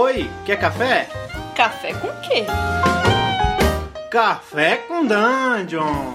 Oi, quer café? Café com quê? Café com Dungeon!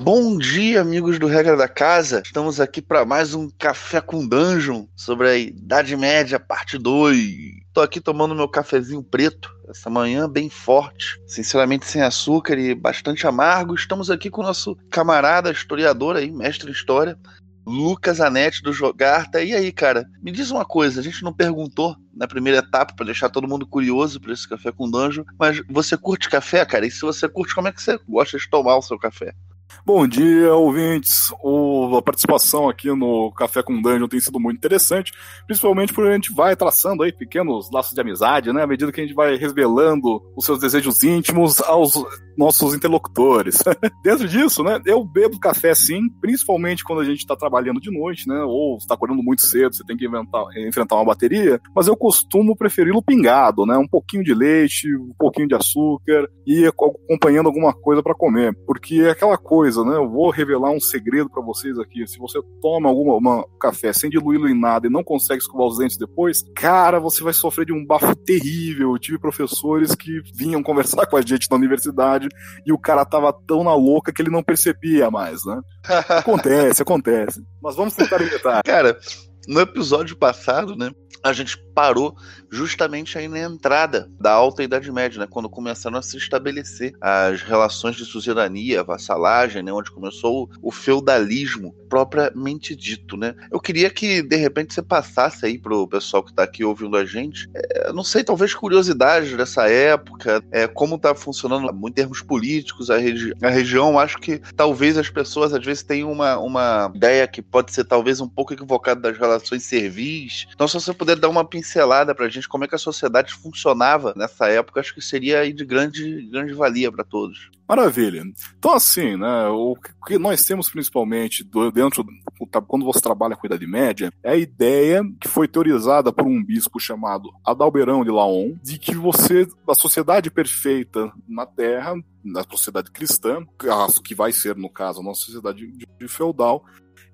Bom dia, amigos do Regra da Casa. Estamos aqui para mais um Café com Dungeon sobre a Idade Média, parte 2. Tô aqui tomando meu cafezinho preto essa manhã, bem forte, sinceramente sem açúcar e bastante amargo. Estamos aqui com o nosso camarada historiador aí, mestre em história, Lucas Anete do Jogarta. E aí, cara, me diz uma coisa, a gente não perguntou na primeira etapa para deixar todo mundo curioso para esse café com dungeon, mas você curte café, cara? E se você curte, como é que você gosta de tomar o seu café? Bom dia, ouvintes. O, a participação aqui no Café com Dungeon tem sido muito interessante, principalmente porque a gente vai traçando aí pequenos laços de amizade, né? À medida que a gente vai revelando os seus desejos íntimos aos nossos interlocutores. Dentro disso, né? Eu bebo café sim, principalmente quando a gente está trabalhando de noite, né? Ou está acordando muito cedo, você tem que inventar, enfrentar uma bateria. Mas eu costumo preferi-lo pingado, né? Um pouquinho de leite, um pouquinho de açúcar e acompanhando alguma coisa para comer, porque é aquela coisa coisa, né? Eu vou revelar um segredo para vocês aqui. Se você toma alguma uma café sem diluí-lo em nada e não consegue escovar os dentes depois, cara, você vai sofrer de um bafo terrível. Eu tive professores que vinham conversar com a gente na universidade e o cara tava tão na louca que ele não percebia mais, né? acontece, acontece. Mas vamos tentar imitar. Cara, no episódio passado, né? A gente parou justamente aí na entrada da Alta Idade Média, né, quando começaram a se estabelecer as relações de suzerania, vassalagem, né, onde começou o, feudalismo propriamente dito, né. Eu queria que de repente você passasse aí pro pessoal que está aqui ouvindo a gente, é, não sei, talvez curiosidades dessa época, é, como está funcionando em termos políticos a, regi a região. Acho que talvez as pessoas às vezes tenham uma, uma ideia que pode ser talvez um pouco equivocada das relações servis. Então, se você puder dar uma pincelada pra gente como é que a sociedade funcionava nessa época, acho que seria de grande, grande valia para todos. Maravilha. Então, assim, né, o que nós temos principalmente dentro, quando você trabalha com a Idade Média, é a ideia que foi teorizada por um bispo chamado Adalberão de Laon, de que você, a sociedade perfeita na Terra, na sociedade cristã, que vai ser, no caso, a nossa sociedade feudal,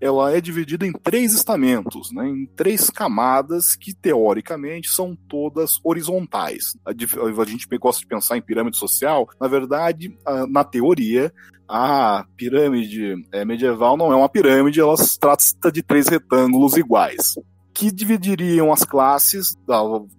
ela é dividida em três estamentos, né, em três camadas que teoricamente são todas horizontais. A, a gente gosta de pensar em pirâmide social, na verdade, a, na teoria, a pirâmide é, medieval não é uma pirâmide, ela trata de três retângulos iguais que dividiriam as classes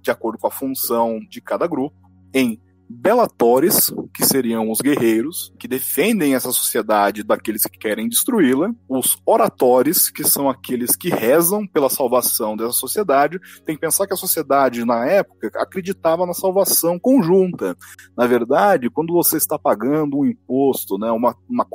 de acordo com a função de cada grupo em Belatores, que seriam os guerreiros, que defendem essa sociedade daqueles que querem destruí-la. Os oratores, que são aqueles que rezam pela salvação dessa sociedade. Tem que pensar que a sociedade, na época, acreditava na salvação conjunta. Na verdade, quando você está pagando um imposto, né, uma, uma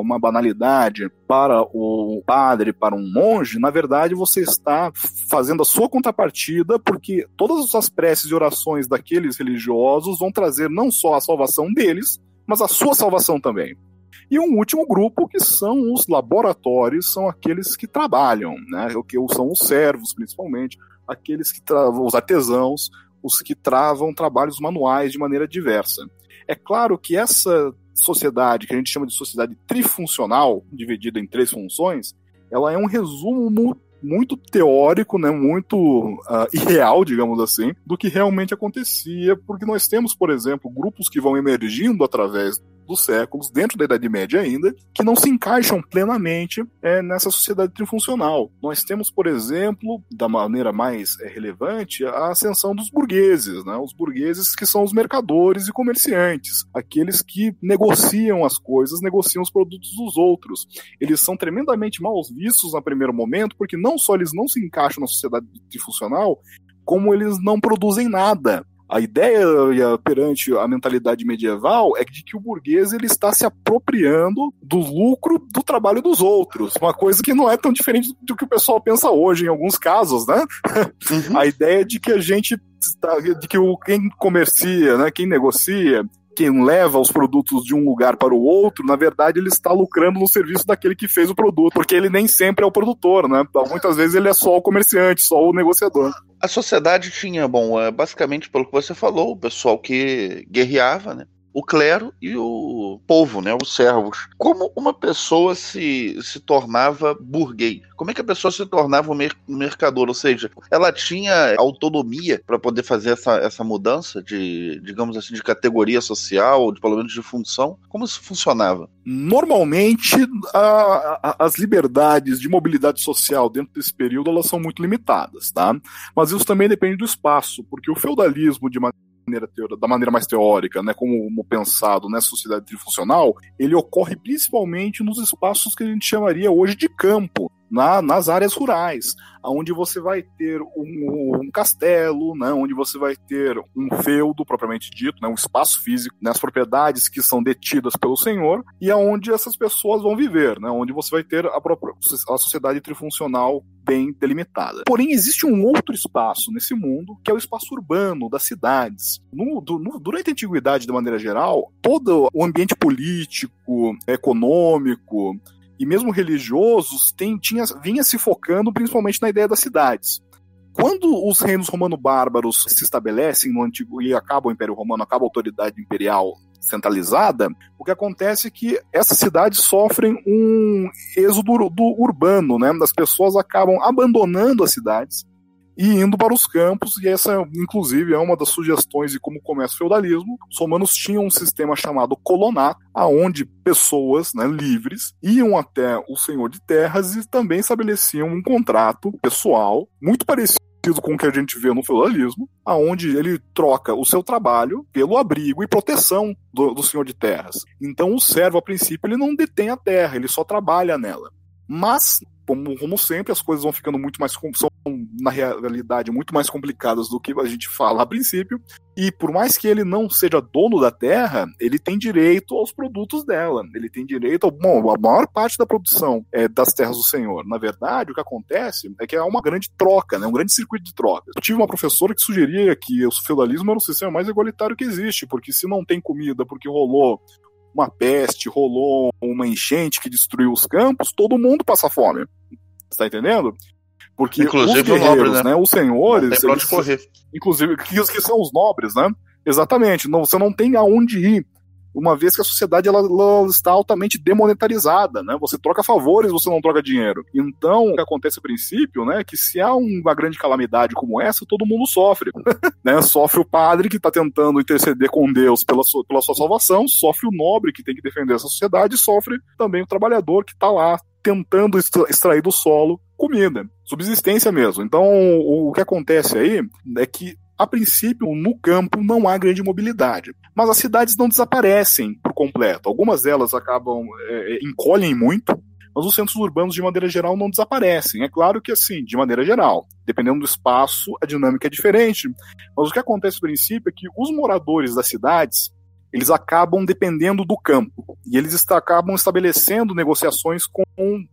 uma banalidade para o padre, para um monge, na verdade você está fazendo a sua contrapartida, porque todas as preces e orações daqueles religiosos vão trazer não só a salvação deles, mas a sua salvação também. E um último grupo que são os laboratórios, são aqueles que trabalham, né? que são os servos, principalmente, aqueles que travam, os artesãos, os que travam trabalhos manuais de maneira diversa. É claro que essa sociedade, que a gente chama de sociedade trifuncional, dividida em três funções, ela é um resumo muito teórico, né, muito uh, irreal, digamos assim, do que realmente acontecia, porque nós temos, por exemplo, grupos que vão emergindo através dos séculos, dentro da Idade Média ainda, que não se encaixam plenamente é, nessa sociedade trifuncional. Nós temos, por exemplo, da maneira mais é, relevante, a ascensão dos burgueses, né? os burgueses que são os mercadores e comerciantes, aqueles que negociam as coisas, negociam os produtos dos outros. Eles são tremendamente mal vistos no primeiro momento, porque não só eles não se encaixam na sociedade trifuncional, como eles não produzem nada. A ideia perante a mentalidade medieval é de que o burguês ele está se apropriando do lucro do trabalho dos outros, uma coisa que não é tão diferente do que o pessoal pensa hoje em alguns casos, né? Uhum. A ideia de que a gente está, de que o quem comercia, né, quem negocia, quem leva os produtos de um lugar para o outro, na verdade ele está lucrando no serviço daquele que fez o produto, porque ele nem sempre é o produtor, né? Muitas vezes ele é só o comerciante, só o negociador. A sociedade tinha, bom, é, basicamente pelo que você falou, o pessoal que guerreava, né? O clero e o povo, né, os servos. Como uma pessoa se, se tornava burguês? Como é que a pessoa se tornava um, mer mercador? Ou seja, ela tinha autonomia para poder fazer essa, essa mudança de, digamos assim, de categoria social, de, pelo menos de função? Como isso funcionava? Normalmente, a, a, as liberdades de mobilidade social dentro desse período elas são muito limitadas, tá? Mas isso também depende do espaço, porque o feudalismo de maneira da maneira mais teórica, né, como pensado nessa sociedade trifuncional, ele ocorre principalmente nos espaços que a gente chamaria hoje de campo, na, nas áreas rurais, onde você vai ter um, um, castelo, né, onde você vai ter um feudo propriamente dito, né, um espaço físico, né, as propriedades que são detidas pelo senhor e aonde essas pessoas vão viver, né, onde você vai ter a, própria, a sociedade trifuncional bem delimitada. Porém, existe um outro espaço nesse mundo que é o espaço urbano das cidades. No, do, no, durante a antiguidade, de maneira geral, todo o ambiente político, econômico, e mesmo religiosos tem, tinha, vinha se focando principalmente na ideia das cidades. Quando os reinos romano-bárbaros se estabelecem no antigo e acaba o Império Romano, acaba a autoridade imperial centralizada, o que acontece é que essas cidades sofrem um êxodo do urbano, né? As pessoas acabam abandonando as cidades e indo para os campos, e essa, inclusive, é uma das sugestões de como começa o feudalismo. Os romanos tinham um sistema chamado colonato, aonde pessoas né, livres iam até o senhor de terras e também estabeleciam um contrato pessoal muito parecido com o que a gente vê no feudalismo, aonde ele troca o seu trabalho pelo abrigo e proteção do, do, senhor de terras. Então o servo, a princípio, ele não detém a terra, ele só trabalha nela. Mas como, como sempre, as coisas vão ficando muito mais são na realidade muito mais complicadas do que a gente fala a princípio. E por mais que ele não seja dono da terra, ele tem direito aos produtos dela. Ele tem direito a, bom, a maior parte da produção é, das terras do Senhor. Na verdade, o que acontece é que é uma grande troca, né, um grande circuito de trocas. Eu tive uma professora que sugeria que o feudalismo era o sistema mais igualitário que existe, porque se não tem comida, porque rolou uma peste, rolou uma enchente que destruiu os campos, todo mundo passa fome. Você tá entendendo? Porque inclusive os guerreiros, nobre, né? né? Os senhores. Não tem correr. Inclusive, que, que são os nobres, né? Exatamente. Não, você não tem aonde ir uma vez que a sociedade ela, ela, está altamente demonetarizada, né? Você troca favores, você não troca dinheiro. Então, o que acontece a princípio, né, é que se há uma grande calamidade como essa, todo mundo sofre, né? Sofre o padre que está tentando interceder com Deus pela sua, pela sua salvação, sofre o nobre que tem que defender essa sociedade, sofre também o trabalhador que está lá tentando extrair do solo comida, subsistência mesmo. Então, o que acontece aí é que a princípio, no campo não há grande mobilidade. Mas as cidades não desaparecem por completo. Algumas delas acabam, é, é, encolhem muito, mas os centros urbanos, de maneira geral, não desaparecem. É claro que, assim, de maneira geral, dependendo do espaço, a dinâmica é diferente. Mas o que acontece, no princípio, é que os moradores das cidades, eles acabam dependendo do campo. E eles está, acabam estabelecendo negociações com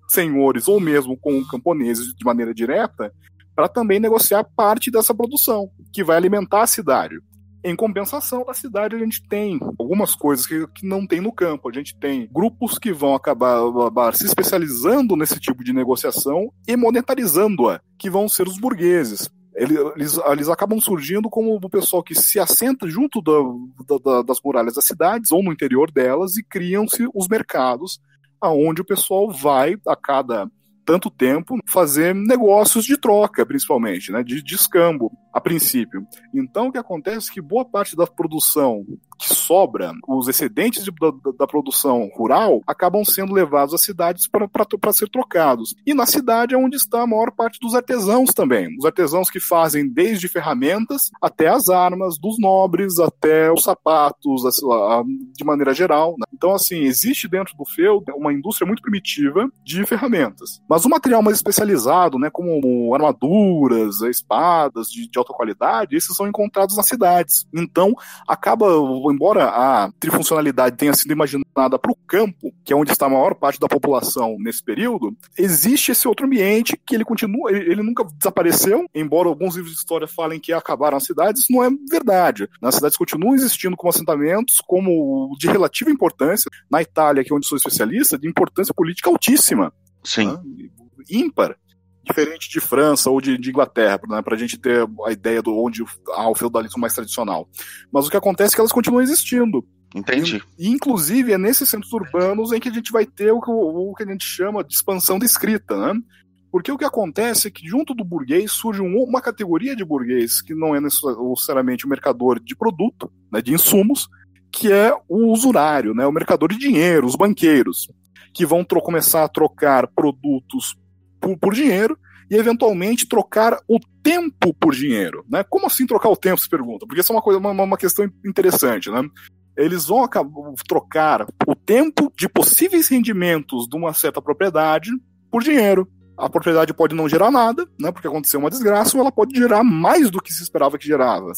senhores ou mesmo com camponeses de maneira direta para também negociar parte dessa produção, que vai alimentar a cidade. Em compensação da cidade, a gente tem algumas coisas que, que não tem no campo. A gente tem grupos que vão acabar, acabar se especializando nesse tipo de negociação e monetarizando-a, que vão ser os burgueses. Eles, eles, acabam surgindo como o pessoal que se assenta junto da, da, das muralhas das cidades ou no interior delas e criam-se os mercados aonde o pessoal vai a cada tanto tempo fazer negócios de troca, principalmente, né, de, de escambo, a princípio. Então, o que acontece é que boa parte da produção que sobra, os excedentes de, da, da, produção rural, acabam sendo levados às cidades para ser trocados. E na cidade é onde está a maior parte dos artesãos também. Os artesãos que fazem desde ferramentas até as armas, dos nobres até os sapatos, de maneira geral. Né? Então, assim, existe dentro do feudo uma indústria muito primitiva de ferramentas. Mas o material mais especializado, né, como armaduras, espadas de, de alta qualidade, esses são encontrados nas cidades. Então, acaba, embora a trifuncionalidade tenha sido imaginada para o campo, que é onde está a maior parte da população nesse período, existe esse outro ambiente que ele continua, ele, ele nunca desapareceu, embora alguns livros de história falem que acabaram as cidades, isso não é verdade. As cidades continuam existindo como assentamentos, como de relativa importância. Na Itália, que é onde sou especialista, de importância política altíssima. Sim. Né? Ímpar. Diferente de França ou de, de Inglaterra, né, para a gente ter a ideia de onde há o feudalismo mais tradicional. Mas o que acontece é que elas continuam existindo. Entendi. E, inclusive, é nesses centros urbanos em que a gente vai ter o que, o, o que a gente chama de expansão da escrita, né? Porque o que acontece é que, junto do burguês, surge um, uma categoria de burguês que não é necessariamente o mercador de produto, né, de insumos, que é o usurário, né, o mercador de dinheiro, os banqueiros, que vão começar a trocar produtos por, por, dinheiro e, eventualmente, trocar o tempo por dinheiro. Né? Como assim trocar o tempo, se pergunta? Porque isso é uma, coisa, uma, uma questão interessante. Né? Eles vão trocar o tempo de possíveis rendimentos de uma certa propriedade por dinheiro a propriedade pode não gerar nada, né, porque aconteceu uma desgraça, ou ela pode gerar mais do que se esperava que gerava.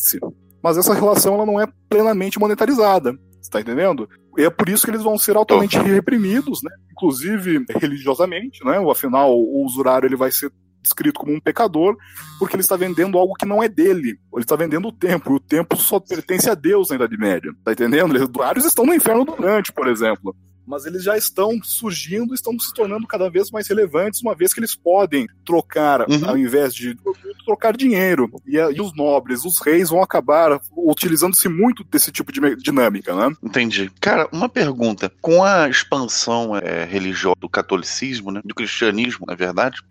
Mas essa relação ela não é plenamente monetarizada, está entendendo? E é por isso que eles vão ser altamente reprimidos, né, inclusive religiosamente, né, afinal o usurário ele vai ser descrito como um pecador, porque ele está vendendo algo que não é dele. Ele está vendendo o tempo, e o tempo só pertence a Deus na Idade Média. Tá entendendo? Os usuários estão no inferno do Dante, por exemplo mas eles já estão surgindo, estão se tornando cada vez mais relevantes, uma vez que eles podem trocar, uhum. ao invés de trocar dinheiro. E, e, os nobres, os reis vão acabar utilizando-se muito desse tipo de dinâmica, né? Entendi. Cara, uma pergunta. Com a expansão é, religiosa do catolicismo, né, do cristianismo, na verdade,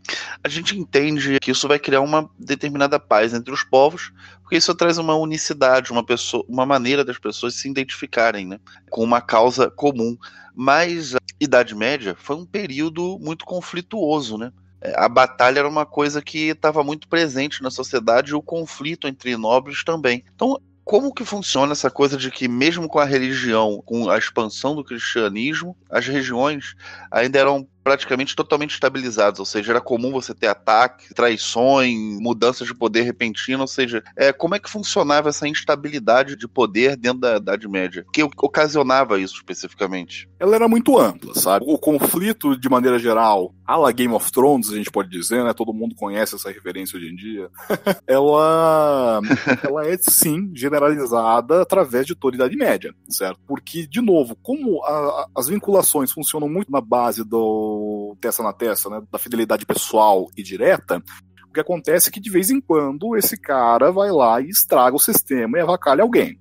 a gente entende que isso vai criar uma determinada paz entre os povos, porque isso traz uma unicidade, uma pessoa, uma maneira das pessoas se identificarem, né, com uma causa comum. Mas a Idade Média foi um período muito conflituoso, né? É, a batalha era uma coisa que estava muito presente na sociedade e o conflito entre nobres também. Então, como que funciona essa coisa de que mesmo com a religião, com a expansão do cristianismo, as regiões ainda eram praticamente totalmente estabilizados, ou seja, era comum você ter ataques, traições, mudanças de poder repentina, ou seja, é, como é que funcionava essa instabilidade de poder dentro da Idade Média? O que ocasionava isso especificamente? Ela era muito ampla, sabe? O conflito, de maneira geral, a la Game of Thrones, a gente pode dizer, né? Todo mundo conhece essa referência hoje em dia. ela, ela é, sim, generalizada através de toda a Idade Média, certo? Porque, de novo, como a, as vinculações funcionam muito na base do testa na testa, né, da fidelidade pessoal e direta, o que acontece é que de vez em quando esse cara vai lá e estraga o sistema e avacalha alguém.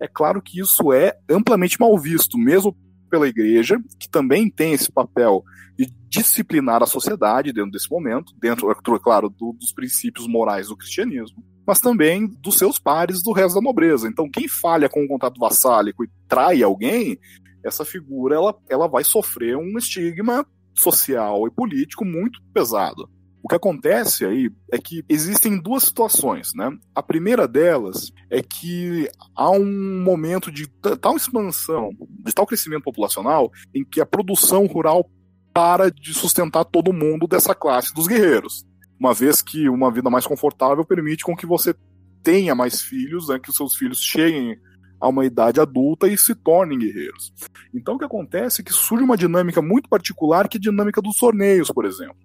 É claro que isso é amplamente mal visto, mesmo pela igreja, que também tem esse papel de disciplinar a sociedade dentro desse momento, dentro, é claro, do, dos princípios morais do cristianismo, mas também dos seus pares do resto da nobreza. Então, quem falha com o contato vassálico e trai alguém, essa figura ela, ela vai sofrer um estigma social e político muito pesado. O que acontece aí é que existem duas situações, né? A primeira delas é que há um momento de tal expansão, de tal crescimento populacional, em que a produção rural para de sustentar todo mundo dessa classe dos guerreiros. Uma vez que uma vida mais confortável permite com que você tenha mais filhos, né, que os seus filhos cheguem a uma idade adulta e se tornem guerreiros. Então o que acontece é que surge uma dinâmica muito particular que é a dinâmica dos torneios, por exemplo.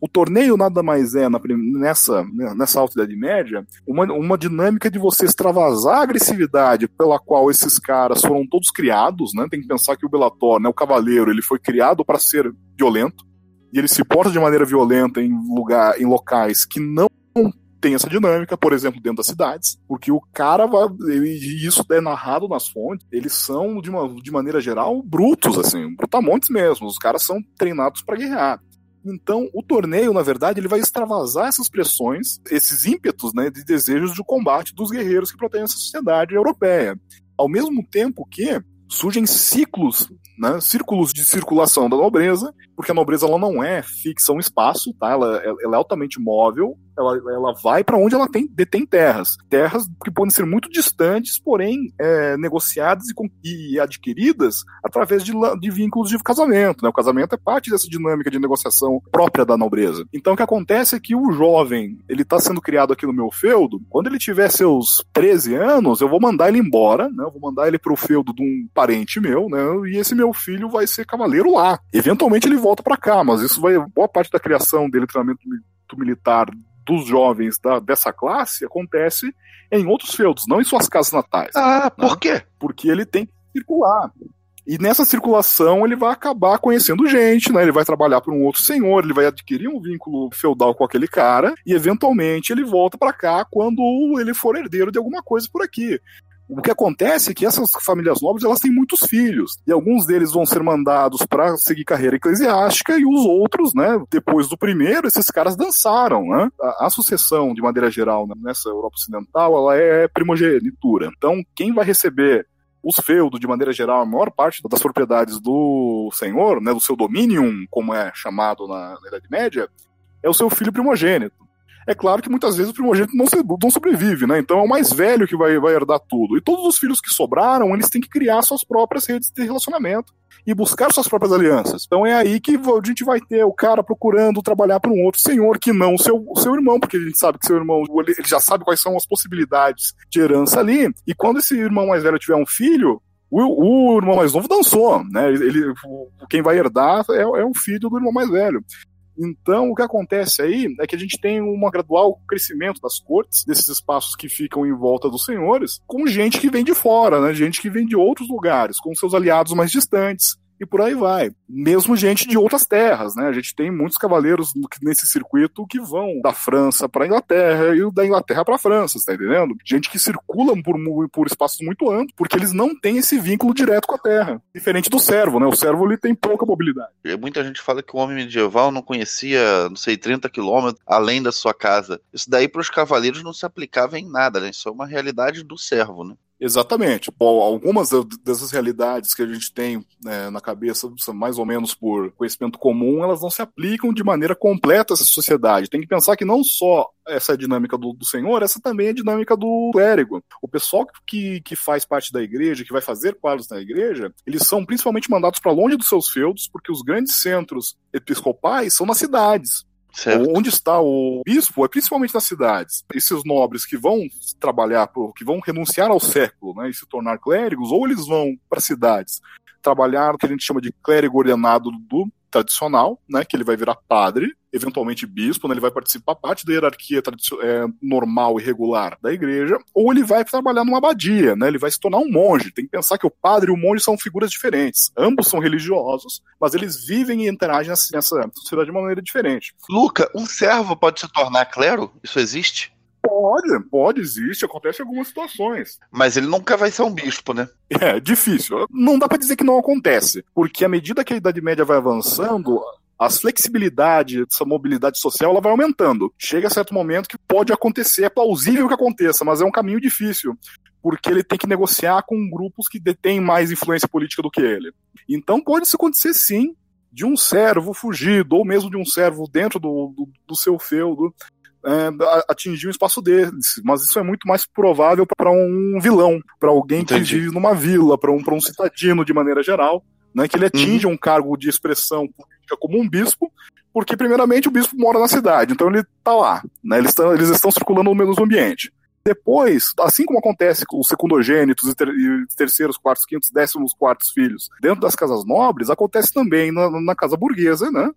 O torneio nada mais é, na, nessa, nessa alta Idade Média, uma, uma dinâmica de você extravasar a agressividade pela qual esses caras foram todos criados, né? Tem que pensar que o Bellator, né, o cavaleiro, ele foi criado para ser violento, e ele se porta de maneira violenta em, lugar, em locais que não tem essa dinâmica, por exemplo, dentro das cidades, porque o cara vai. E isso é narrado nas fontes, eles são, de, uma, de maneira geral, brutos, assim, brutamontes mesmo. Os caras são treinados para guerrear. Então, o torneio, na verdade, ele vai extravasar essas pressões, esses ímpetos né, de desejos de combate dos guerreiros que protegem essa sociedade europeia. Ao mesmo tempo que surgem ciclos, né, círculos de circulação da nobreza, porque a nobreza ela não é fixa um espaço, tá? ela, ela é altamente móvel, ela, ela vai para onde ela tem, detém terras. Terras que podem ser muito distantes, porém é, negociadas e, e, adquiridas através de, de, vínculos de casamento. Né? O casamento é parte dessa dinâmica de negociação própria da nobreza. Então o que acontece é que o jovem, ele está sendo criado aqui no meu feudo, quando ele tiver seus 13 anos, eu vou mandar ele embora, né? eu vou mandar ele para o feudo de um parente meu, né? e esse meu filho vai ser cavaleiro lá. Eventualmente ele volta para cá, mas isso vai. Boa parte da criação dele, treinamento militar dos jovens da, dessa classe acontece em outros feudos, não em suas casas natais. Ah, por né? quê? Porque ele tem que circular. E nessa circulação ele vai acabar conhecendo gente, né? Ele vai trabalhar para um outro senhor, ele vai adquirir um vínculo feudal com aquele cara e eventualmente ele volta para cá quando ele for herdeiro de alguma coisa por aqui. O que acontece é que essas famílias nobres elas têm muitos filhos e alguns deles vão ser mandados para seguir carreira eclesiástica e os outros, né, depois do primeiro, esses caras dançaram, né? A, a sucessão de maneira geral nessa Europa ocidental, ela é primogenitura. Então, quem vai receber os feudos, de maneira geral, a maior parte das propriedades do senhor, né, do seu dominium, como é chamado na, na Idade Média, é o seu filho primogênito. É claro que muitas vezes o primogênito não, se, não sobrevive, né? Então é o mais velho que vai, vai herdar tudo. E todos os filhos que sobraram, eles têm que criar suas próprias redes de relacionamento e buscar suas próprias alianças. Então é aí que a gente vai ter o cara procurando trabalhar para um outro senhor que não o seu, seu irmão, porque a gente sabe que seu irmão ele já sabe quais são as possibilidades de herança ali. E quando esse irmão mais velho tiver um filho, o, o, irmão mais novo dançou, né? Ele, quem vai herdar é, é o filho do irmão mais velho. Então, o que acontece aí é que a gente tem um gradual crescimento das cortes, desses espaços que ficam em volta dos senhores, com gente que vem de fora, né? Gente que vem de outros lugares, com seus aliados mais distantes e por aí vai. Mesmo gente de outras terras, né? A gente tem muitos cavaleiros nesse circuito que vão da França para Inglaterra e da Inglaterra para França, tá entendendo? Gente que circula por, por espaços muito amplos, porque eles não têm esse vínculo direto com a terra. Diferente do servo, né? O servo ele tem pouca mobilidade. Muita gente fala que o homem medieval não conhecia, não sei, 30 quilômetros além da sua casa. Isso daí para os cavaleiros não se aplicava em nada, né? Isso é uma realidade do servo, né? Exatamente. Bom, algumas dessas realidades que a gente tem né, na cabeça, mais ou menos por conhecimento comum, elas não se aplicam de maneira completa a essa sociedade. Tem que pensar que não só essa é a dinâmica do, do Senhor, essa também é a dinâmica do clérigo. O pessoal que, que faz parte da igreja, que vai fazer quadros na igreja, eles são principalmente mandados para longe dos seus feudos, porque os grandes centros episcopais são nas cidades. Certo. Onde está o bispo é principalmente nas cidades. Esses nobres que vão trabalhar, que vão renunciar ao século né, e se tornar clérigos, ou eles vão para cidades trabalhar o que a gente chama de clérigo ordenado do tradicional, né, que ele vai virar padre, eventualmente bispo, né, ele vai participar parte da hierarquia é, normal e regular da igreja, ou ele vai trabalhar numa abadia, né, ele vai se tornar um monge. Tem que pensar que o padre e o monge são figuras diferentes. Ambos são religiosos, mas eles vivem e interagem nessa sociedade de uma maneira diferente. Luca, um servo pode se tornar clero? Isso existe? Pode, pode, existe, acontece em algumas situações. Mas ele nunca vai ser um bispo, né? É, difícil. Não dá para dizer que não acontece, porque à medida que a Idade Média vai avançando, a flexibilidade, essa mobilidade social, ela vai aumentando. Chega a certo momento que pode acontecer, é plausível que aconteça, mas é um caminho difícil, porque ele tem que negociar com grupos que detêm mais influência política do que ele. Então pode isso acontecer sim, de um servo fugido, ou mesmo de um servo dentro do, do, do seu feudo, é, atingir o espaço deles. Mas isso é muito mais provável para um vilão, para alguém Entendi. que vive numa vila, para um, um citadino de maneira geral, né, que ele atinge uhum. um cargo de expressão política como um bispo, porque primeiramente o bispo mora na cidade, então ele está lá, né, eles, tão, eles estão circulando no mesmo ambiente. Depois, assim como acontece com os secundogênitos e, ter, e terceiros, quartos, quintos, décimos quartos filhos dentro das casas nobres, acontece também na, na casa burguesa, né?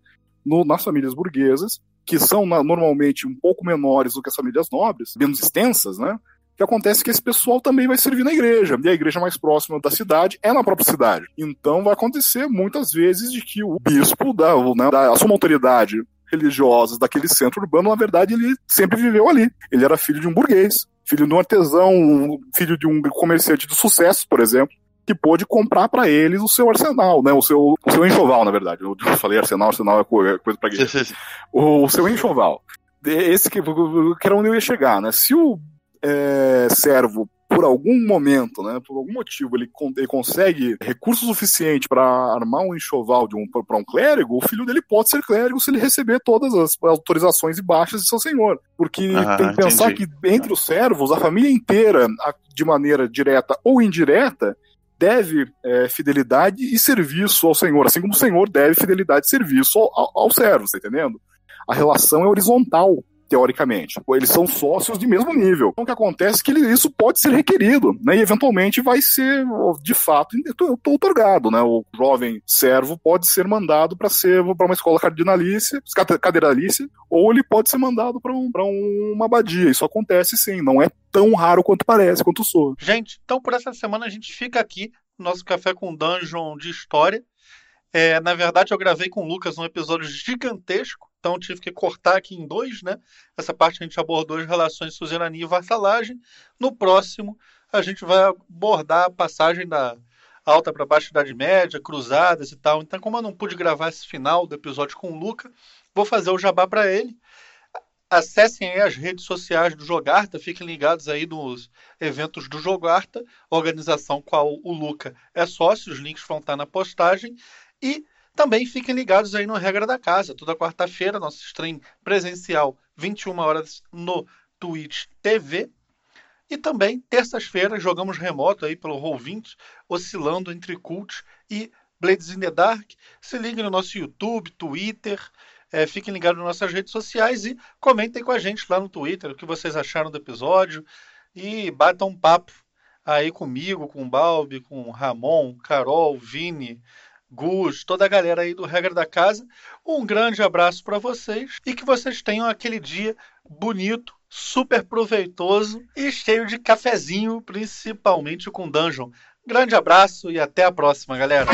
No, nas famílias burguesas, que são normalmente um pouco menores do que as famílias nobres, menos extensas, né? que acontece que esse pessoal também vai servir na igreja, e a igreja mais próxima da cidade é na própria cidade. Então vai acontecer muitas vezes de que o bispo, da, né, da a sua autoridade religiosa daquele centro urbano, na verdade, ele sempre viveu ali. Ele era filho de um burguês, filho de um artesão, filho de um comerciante de sucesso, por exemplo que pôde comprar para eles o seu arsenal, né? O seu, o seu enxoval, na verdade. Eu falei arsenal, arsenal é coisa para o, o seu enxoval. Esse que, que era onde eu ia chegar, né? Se o é, servo por algum momento, né, por algum motivo, ele, ele consegue recurso suficiente para armar um enxoval de um, para um clérigo, o filho dele pode ser clérigo se ele receber todas as autorizações e baixas de seu senhor. Porque ah, tem que pensar entendi. que entre os servos, a família inteira, de maneira direta ou indireta, deve é, fidelidade e serviço ao Senhor, assim como o Senhor deve fidelidade e serviço ao, ao, ao servo, tá entendendo? A relação é horizontal teoricamente. Eles são sócios de mesmo nível. Então, o que acontece é que isso pode ser requerido, né? E eventualmente vai ser, de fato, otorgado, né? O jovem servo pode ser mandado para ser para uma escola cardinalícia, cadeiralícia, ou ele pode ser mandado para um, uma abadia. Isso acontece sim, não é tão raro quanto parece, quanto sou. Gente, então por essa semana a gente fica aqui no nosso café com dungeon de história. É, na verdade, eu gravei com o Lucas um episódio gigantesco então tive que cortar aqui em dois, né? Essa parte a gente abordou as relações suzerania e vassalagem. No próximo, a gente vai abordar a passagem da alta para baixa Idade Média, cruzadas e tal. Então, como eu não pude gravar esse final do episódio com o Luca, vou fazer o jabá para ele. Acessem aí as redes sociais do Jogarta, fiquem ligados aí nos eventos do Jogarta, organização qual o Luca é sócio, os links vão estar na postagem. E também fiquem ligados aí no Regra da Casa, toda quarta-feira, nosso stream presencial, 21 horas no Twitch TV. E também, terças-feiras, jogamos remoto aí pelo Roll20, oscilando entre Cult e Blades in the Dark. Se liguem no nosso YouTube, Twitter, é, fiquem ligados nas nossas redes sociais e comentem com a gente lá no Twitter o que vocês acharam do episódio e batam um papo aí comigo, com o Balbi, com o Ramon, Carol, Vini, Gus, toda a galera aí do Regra da Casa. Um grande abraço para vocês e que vocês tenham aquele dia bonito, super proveitoso e cheio de cafezinho, principalmente com Dungeon. Grande abraço e até a próxima, galera.